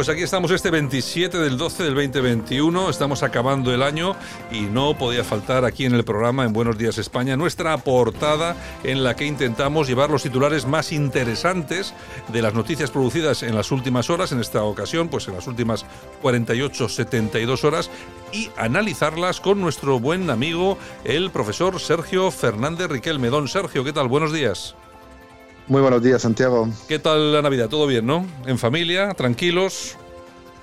Pues aquí estamos este 27 del 12 del 2021, estamos acabando el año y no podía faltar aquí en el programa en Buenos Días España nuestra portada en la que intentamos llevar los titulares más interesantes de las noticias producidas en las últimas horas, en esta ocasión pues en las últimas 48-72 horas y analizarlas con nuestro buen amigo el profesor Sergio Fernández Riquelme. Don Sergio, ¿qué tal? Buenos días. Muy buenos días, Santiago. ¿Qué tal la Navidad? ¿Todo bien, no? ¿En familia? ¿Tranquilos?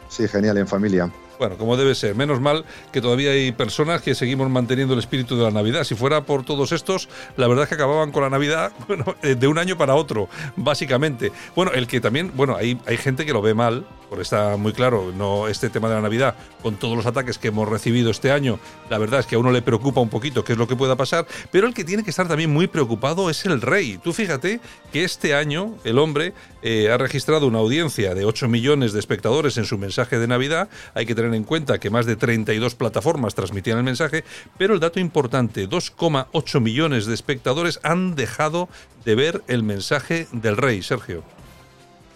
Sí, genial, en familia. Bueno, como debe ser. Menos mal que todavía hay personas que seguimos manteniendo el espíritu de la Navidad. Si fuera por todos estos, la verdad es que acababan con la Navidad bueno, eh, de un año para otro, básicamente. Bueno, el que también, bueno, hay, hay gente que lo ve mal, porque está muy claro, no este tema de la Navidad, con todos los ataques que hemos recibido este año, la verdad es que a uno le preocupa un poquito qué es lo que pueda pasar, pero el que tiene que estar también muy preocupado es el rey. Tú fíjate que este año el hombre eh, ha registrado una audiencia de 8 millones de espectadores en su mensaje de Navidad. Hay que tener en cuenta que más de 32 plataformas transmitían el mensaje, pero el dato importante, 2,8 millones de espectadores han dejado de ver el mensaje del rey, Sergio.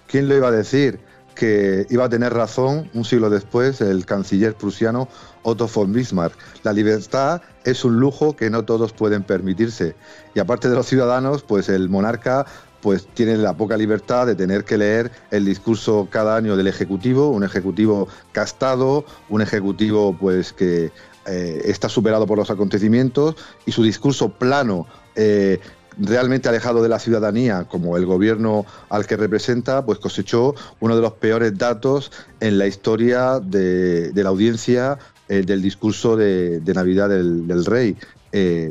¿Quién lo iba a decir? Que iba a tener razón un siglo después el canciller prusiano Otto von Bismarck. La libertad es un lujo que no todos pueden permitirse. Y aparte de los ciudadanos, pues el monarca pues tiene la poca libertad de tener que leer el discurso cada año del Ejecutivo, un Ejecutivo castado, un Ejecutivo pues que eh, está superado por los acontecimientos y su discurso plano, eh, realmente alejado de la ciudadanía, como el gobierno al que representa, pues cosechó uno de los peores datos en la historia de, la audiencia eh, del discurso de, Navidad del, rey.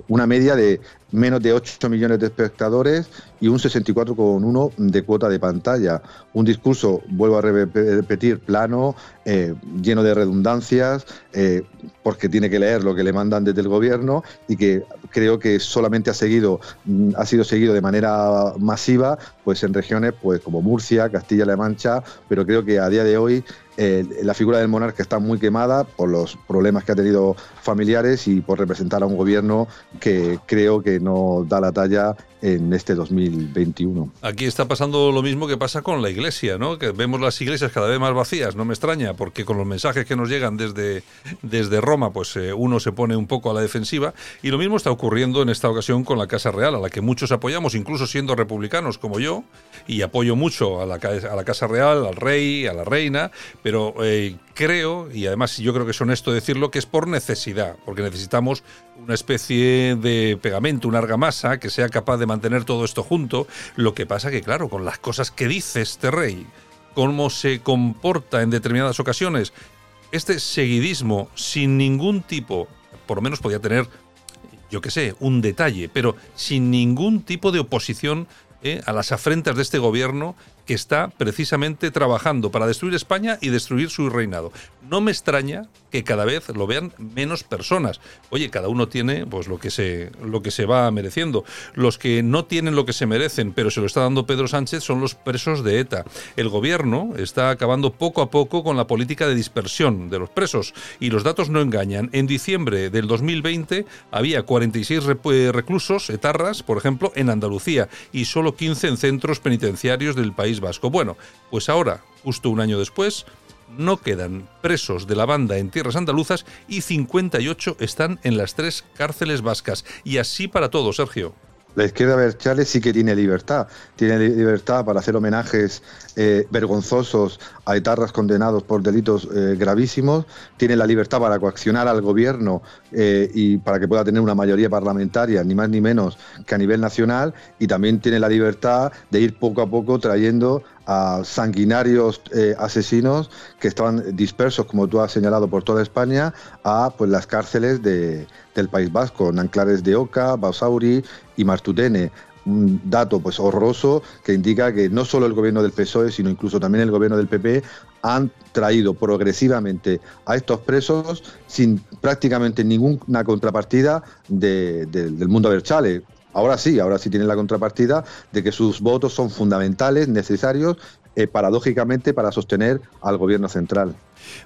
una media de menos de 8 millones de espectadores y un 64,1 de cuota de pantalla. Un discurso, vuelvo a repetir, plano, eh, lleno de redundancias, eh, porque tiene que leer lo que le mandan desde el gobierno y que creo que solamente ha seguido, mm, ha sido seguido de manera masiva, pues en regiones pues como Murcia, Castilla-La Mancha, pero creo que a día de hoy eh, la figura del monarca está muy quemada por los problemas que ha tenido familiares y por representar a un gobierno que creo que no da la talla en este 2021. Aquí está pasando lo mismo que pasa con la iglesia, ¿no? Vemos las iglesias cada vez más vacías, no me extraña, porque con los mensajes que nos llegan desde, desde Roma, pues eh, uno se pone un poco a la defensiva. Y lo mismo está ocurriendo en esta ocasión con la Casa Real, a la que muchos apoyamos, incluso siendo republicanos como yo, y apoyo mucho a la, a la Casa Real, al rey, a la reina, pero eh, creo, y además yo creo que es honesto decirlo, que es por necesidad, porque necesitamos una especie de pegamento, una argamasa que sea capaz de mantener todo esto junto. Lo que pasa que, claro, con las cosas que dice este rey, cómo se comporta en determinadas ocasiones, este seguidismo sin ningún tipo, por lo menos podía tener, yo qué sé, un detalle, pero sin ningún tipo de oposición eh, a las afrentas de este gobierno está precisamente trabajando para destruir España y destruir su reinado. No me extraña que cada vez lo vean menos personas. Oye, cada uno tiene pues lo que se lo que se va mereciendo. Los que no tienen lo que se merecen, pero se lo está dando Pedro Sánchez son los presos de ETA. El gobierno está acabando poco a poco con la política de dispersión de los presos y los datos no engañan. En diciembre del 2020 había 46 reclusos etarras, por ejemplo, en Andalucía y solo 15 en centros penitenciarios del País Vasco. Bueno, pues ahora, justo un año después, no quedan presos de la banda en tierras andaluzas y 58 están en las tres cárceles vascas. Y así para todo, Sergio. La izquierda Berchales sí que tiene libertad. Tiene libertad para hacer homenajes eh, vergonzosos a etarras condenados por delitos eh, gravísimos. Tiene la libertad para coaccionar al gobierno eh, y para que pueda tener una mayoría parlamentaria, ni más ni menos que a nivel nacional. Y también tiene la libertad de ir poco a poco trayendo a sanguinarios asesinos que estaban dispersos, como tú has señalado, por toda España, a pues las cárceles de, del País Vasco, Nanclares de Oca, Bausauri y Martutene. Un dato pues horroroso que indica que no solo el gobierno del PSOE, sino incluso también el gobierno del PP han traído progresivamente a estos presos sin prácticamente ninguna contrapartida del mundo Berchale Ahora sí, ahora sí tiene la contrapartida de que sus votos son fundamentales, necesarios, eh, paradójicamente, para sostener al gobierno central.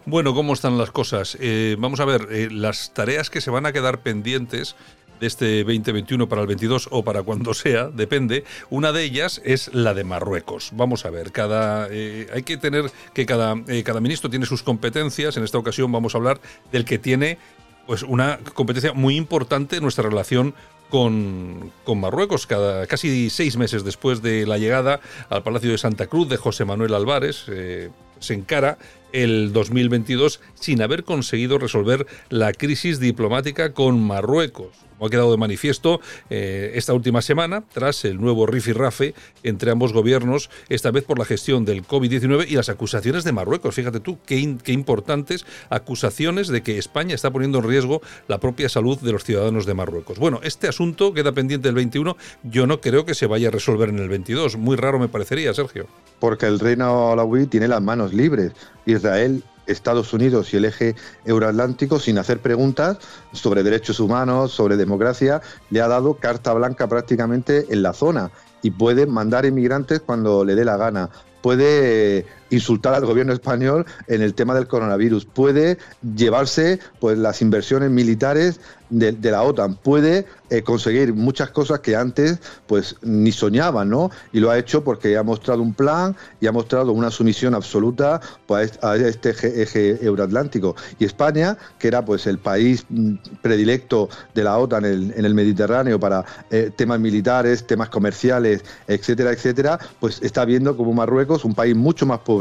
Bueno, ¿cómo están las cosas? Eh, vamos a ver, eh, las tareas que se van a quedar pendientes de este 2021 para el 22 o para cuando sea, depende. Una de ellas es la de Marruecos. Vamos a ver, cada hay que tener que cada, cada ministro tiene sus competencias. En esta ocasión vamos a hablar del que tiene pues una competencia muy importante en nuestra relación con, Marruecos, cada, casi seis meses después de la llegada al Palacio de Santa Cruz de José Manuel Álvarez. Eh, se encara el 2022 sin haber conseguido resolver la crisis diplomática con Marruecos como ha quedado de manifiesto eh, esta última semana, tras el nuevo rifirrafe entre ambos gobiernos, esta vez por la gestión del COVID-19 y las acusaciones de Marruecos. Fíjate tú, qué, importantes acusaciones de que España está poniendo en riesgo la propia salud de los ciudadanos de Marruecos. Bueno, este asunto queda pendiente del 21. Yo no creo que se vaya a resolver en el 22. Muy raro me parecería, Sergio. Porque el reino alawí tiene las manos libres. Israel Estados Unidos y el eje euroatlántico sin hacer preguntas sobre derechos humanos, sobre democracia, le ha dado carta blanca prácticamente en la zona y puede mandar inmigrantes cuando le dé la gana. Puede insultar al gobierno español en el tema del coronavirus, puede llevarse pues las inversiones militares de, la OTAN, puede eh, conseguir muchas cosas que antes pues ni soñaban, ¿no? Y lo ha hecho porque ha mostrado un plan y ha mostrado una sumisión absoluta pues, a este eje, euroatlántico. Y España, que era pues el país mm, predilecto de la OTAN en, el Mediterráneo para eh, temas militares, temas comerciales, etcétera, etcétera, pues está viendo como Marruecos, un país mucho más pobre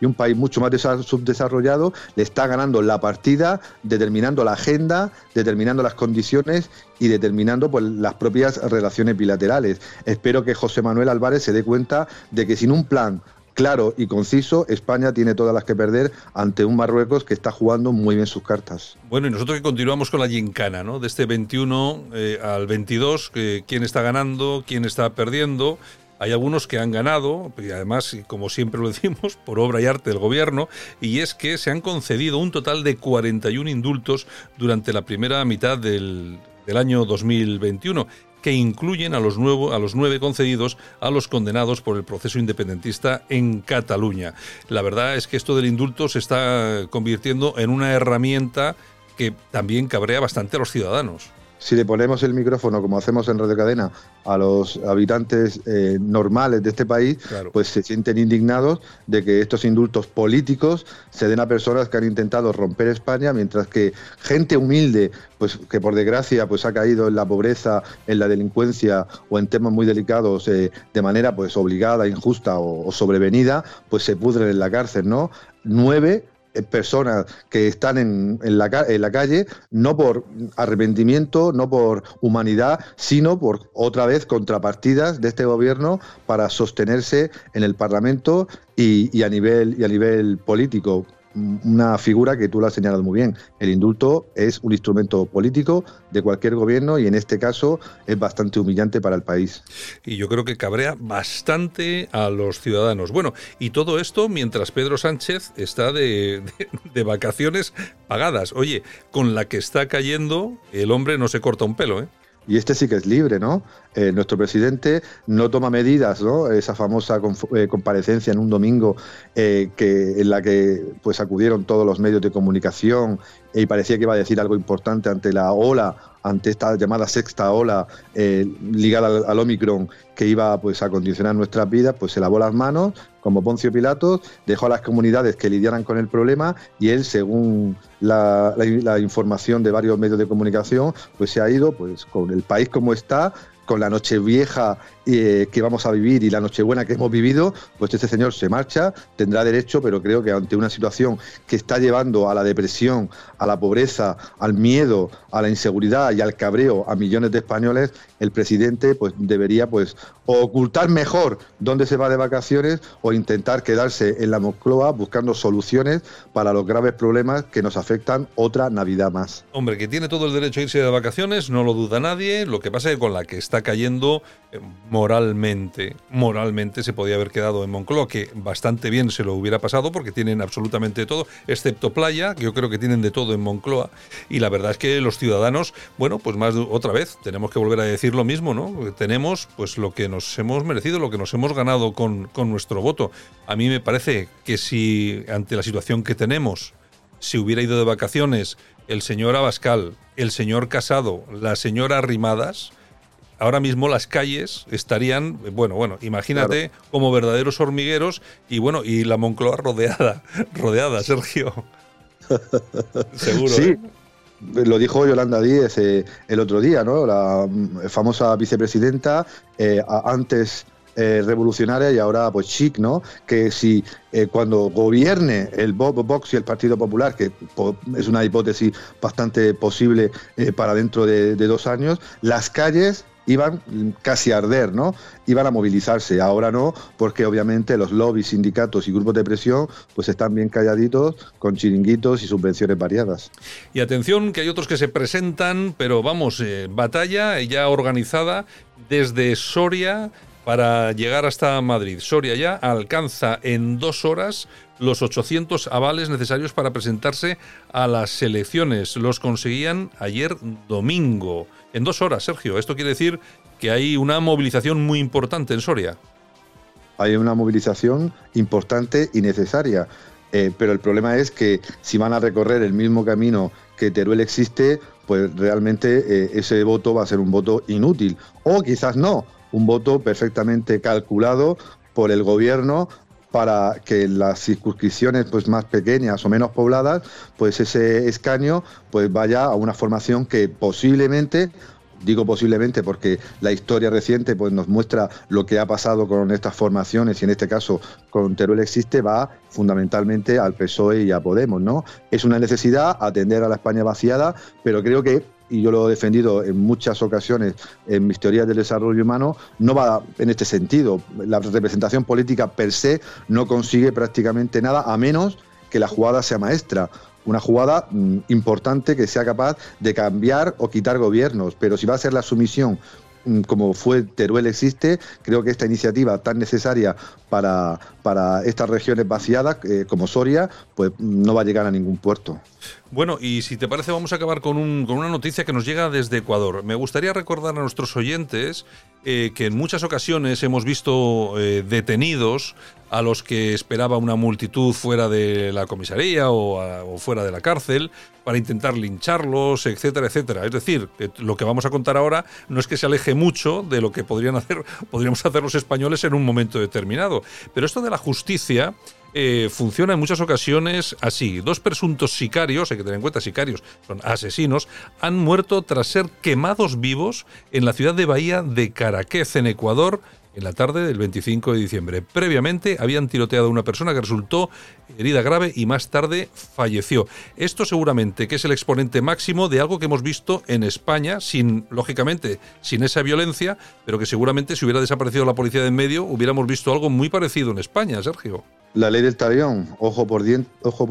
y un país mucho más subdesarrollado le está ganando la partida, determinando la agenda, determinando las condiciones y determinando pues, las propias relaciones bilaterales. Espero que José Manuel Álvarez se dé cuenta de que sin un plan claro y conciso, España tiene todas las que perder ante un Marruecos que está jugando muy bien sus cartas. Bueno, y nosotros que continuamos con la gincana, ¿no? De este 21 eh, al 22, quién está ganando, quién está perdiendo. Hay algunos que han ganado, y además, como siempre lo decimos, por obra y arte del gobierno, y es que se han concedido un total de 41 indultos durante la primera mitad del, año 2021 que incluyen a los, a los nueve concedidos a los condenados por el proceso independentista en Cataluña. La verdad es que esto del indulto se está convirtiendo en una herramienta que también cabrea bastante a los ciudadanos si le ponemos el micrófono, como hacemos en Radio Cadena, a los habitantes eh, normales de este país, pues se sienten indignados de que estos indultos políticos se den a personas que han intentado romper España, mientras que gente humilde, pues que por desgracia pues ha caído en la pobreza, en la delincuencia o en temas muy delicados eh, de manera pues obligada, injusta o, o sobrevenida, pues se pudren en la cárcel, ¿no? Nueve personas que están en, en, la, en, la, calle, no por arrepentimiento, no por humanidad, sino por otra vez contrapartidas de este gobierno para sostenerse en el Parlamento y, y a nivel y a nivel político una figura que tú lo has señalado muy bien. El indulto es un instrumento político de cualquier gobierno y en este caso es bastante humillante para el país. Y yo creo que cabrea bastante a los ciudadanos. Bueno, y todo esto mientras Pedro Sánchez está de, de vacaciones pagadas. Oye, con la que está cayendo, el hombre no se corta un pelo, ¿eh? Y este sí que es libre, ¿no? Eh, nuestro presidente no toma medidas, ¿no? Esa famosa eh, comparecencia en un domingo eh, que, en la que pues acudieron todos los medios de comunicación y parecía que iba a decir algo importante ante la ola, ante esta llamada sexta ola ligada al, Omicron que iba pues a condicionar nuestras vidas, pues se lavó las manos como Poncio Pilatos, dejó a las comunidades que lidiaran con el problema y él, según la, información de varios medios de comunicación, pues se ha ido pues con el país como está, con la noche vieja eh, que vamos a vivir y la Nochebuena que hemos vivido, pues este señor se marcha, tendrá derecho, pero creo que ante una situación que está llevando a la depresión, a la pobreza, al miedo, a la inseguridad y al cabreo a millones de españoles, el presidente pues debería pues ocultar mejor dónde se va de vacaciones o intentar quedarse en la Moncloa buscando soluciones para los graves problemas que nos afectan otra Navidad más. Hombre, que tiene todo el derecho a irse de vacaciones, no lo duda nadie, lo que pasa es que con la que está cayendo moralmente, moralmente se podía haber quedado en Moncloa, que bastante bien se lo hubiera pasado porque tienen absolutamente todo, excepto playa, que yo creo que tienen de todo en Moncloa. Y la verdad es que los ciudadanos, bueno, pues más otra vez, tenemos que volver a decir lo mismo, ¿no? Tenemos pues lo que nos hemos merecido, lo que nos hemos ganado con, con nuestro voto. A mí me parece que si ante la situación que tenemos, si hubiera ido de vacaciones el señor Abascal, el señor Casado, la señora Arrimadas, ahora mismo las calles estarían, bueno, bueno, imagínate como verdaderos hormigueros y bueno, y la Moncloa rodeada, rodeada, Sergio. Seguro. Sí. ¿eh? Lo dijo Yolanda Díez eh, el otro día, ¿no? La mm, famosa vicepresidenta, eh, antes revolucionaria y ahora pues chic, ¿no? Que si cuando gobierne el Vox y el Partido Popular, que es una hipótesis bastante posible para dentro de, dos años, las calles iban casi a arder, ¿no? Iban a movilizarse. Ahora no, porque obviamente los lobbies, sindicatos y grupos de presión pues están bien calladitos con chiringuitos y subvenciones variadas. Y atención que hay otros que se presentan, pero vamos, eh, batalla ya organizada desde Soria para llegar hasta Madrid. Soria ya alcanza en dos horas los 800 avales necesarios para presentarse a las elecciones. Los conseguían ayer domingo en dos horas, Sergio. Esto quiere decir que hay una movilización muy importante en Soria. Hay una movilización importante y necesaria, eh, pero el problema es que si van a recorrer el mismo camino que Teruel existe, pues realmente eh, ese voto va a ser un voto inútil. O quizás no, un voto perfectamente calculado por el gobierno para que las circunscripciones pues más pequeñas o menos pobladas, pues ese escaño pues vaya a una formación que posiblemente digo posiblemente porque la historia reciente pues nos muestra lo que ha pasado con estas formaciones y en este caso con Teruel existe va fundamentalmente al PSOE y a Podemos, ¿no? Es una necesidad atender a la España vaciada, pero creo que y yo lo he defendido en muchas ocasiones en mis teorías del desarrollo humano, no va en este sentido. La representación política per se no consigue prácticamente nada, a menos que la jugada sea maestra. Una jugada mm, importante que sea capaz de cambiar o quitar gobiernos, pero si va a ser la sumisión como fue Teruel existe, creo que esta iniciativa tan necesaria para, para estas regiones vaciadas eh, como Soria, pues no va a llegar a ningún puerto. Bueno, y si te parece, vamos a acabar con, un, con una noticia que nos llega desde Ecuador. Me gustaría recordar a nuestros oyentes eh, que en muchas ocasiones hemos visto eh, detenidos a los que esperaba una multitud fuera de la comisaría o, fuera de la cárcel para intentar lincharlos, etcétera, etcétera. Es decir, lo que vamos a contar ahora no es que se aleje mucho de lo que podrían hacer, podríamos hacer los españoles en un momento determinado. Pero esto de la justicia eh, funciona en muchas ocasiones así. Dos presuntos sicarios, hay que tener en cuenta sicarios, son asesinos, han muerto tras ser quemados vivos en la ciudad de Bahía de Caraquez, en Ecuador, en la tarde del 25 de diciembre. Previamente habían tiroteado a una persona que resultó herida grave y más tarde falleció. Esto seguramente que es el exponente máximo de algo que hemos visto en España, sin, lógicamente, sin esa violencia, pero que seguramente si hubiera desaparecido la policía de en medio, hubiéramos visto algo muy parecido en España, Sergio. La ley del talión, ojo por,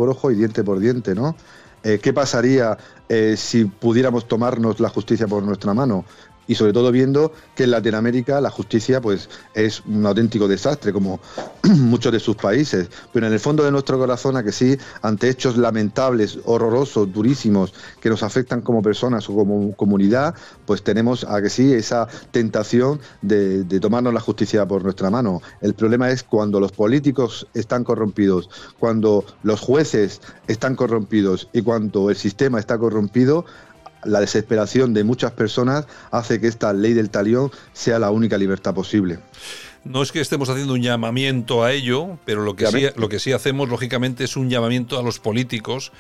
ojo, y diente por diente, ¿no? Eh, ¿Qué pasaría eh, si pudiéramos tomarnos la justicia por nuestra mano? Y sobre todo viendo que en Latinoamérica la justicia pues es un auténtico desastre como muchos de sus países, pero en el fondo de nuestro corazón a que sí, ante hechos lamentables, horrorosos, durísimos que nos afectan como personas o como comunidad, pues tenemos a que sí esa tentación de, de tomarnos la justicia por nuestra mano. El problema es cuando los políticos están corrompidos, cuando los jueces están corrompidos y cuando el sistema está corrompido, la desesperación de muchas personas hace que esta ley del talión sea la única libertad posible. No es que estemos haciendo un llamamiento a ello, pero lo que, sí, lo que sí hacemos, lógicamente, es un llamamiento a los políticos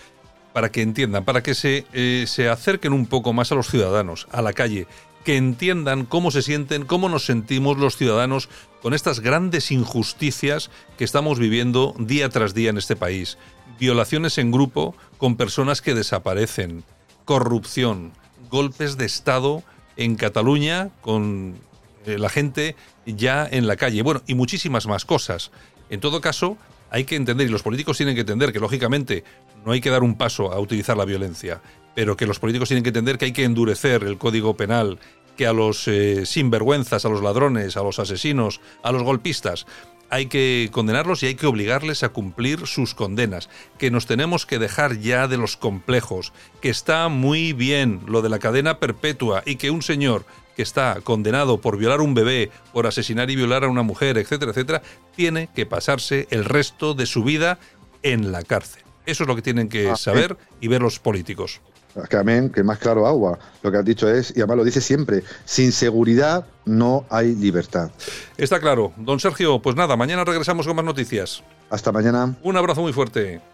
para que entiendan, para que se, eh, se acerquen un poco más a los ciudadanos, a la calle, que entiendan cómo se sienten, cómo nos sentimos los ciudadanos con estas grandes injusticias que estamos viviendo día tras día en este país. Violaciones en grupo con personas que desaparecen, corrupción, golpes de Estado en Cataluña con eh, la gente ya en la calle. Bueno, y muchísimas más cosas. En todo caso, hay que entender, y los políticos tienen que entender que, lógicamente, no hay que dar un paso a utilizar la violencia, pero que los políticos tienen que entender que hay que endurecer el código penal, que a los eh, sinvergüenzas, a los ladrones, a los asesinos, a los golpistas, hay que condenarlos y hay que obligarles a cumplir sus condenas, que nos tenemos que dejar ya de los complejos, que está muy bien lo de la cadena perpetua y que un señor que está condenado por violar un bebé, por asesinar y violar a una mujer, etcétera, etcétera, tiene que pasarse el resto de su vida en la cárcel. Eso es lo que tienen que Ah, saber y ver los políticos. Que amén, que más claro agua. Lo que has dicho es, y además lo dice siempre, sin seguridad no hay libertad. Está claro. Don Sergio, pues nada, mañana regresamos con más noticias. Hasta mañana. Un abrazo muy fuerte.